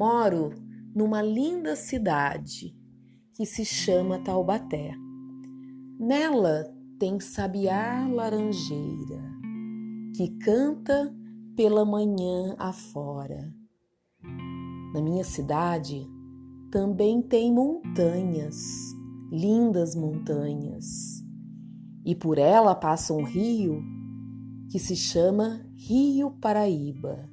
Moro numa linda cidade que se chama Taubaté. Nela tem sabiá laranjeira que canta pela manhã afora. Na minha cidade também tem montanhas, lindas montanhas, e por ela passa um rio que se chama Rio Paraíba.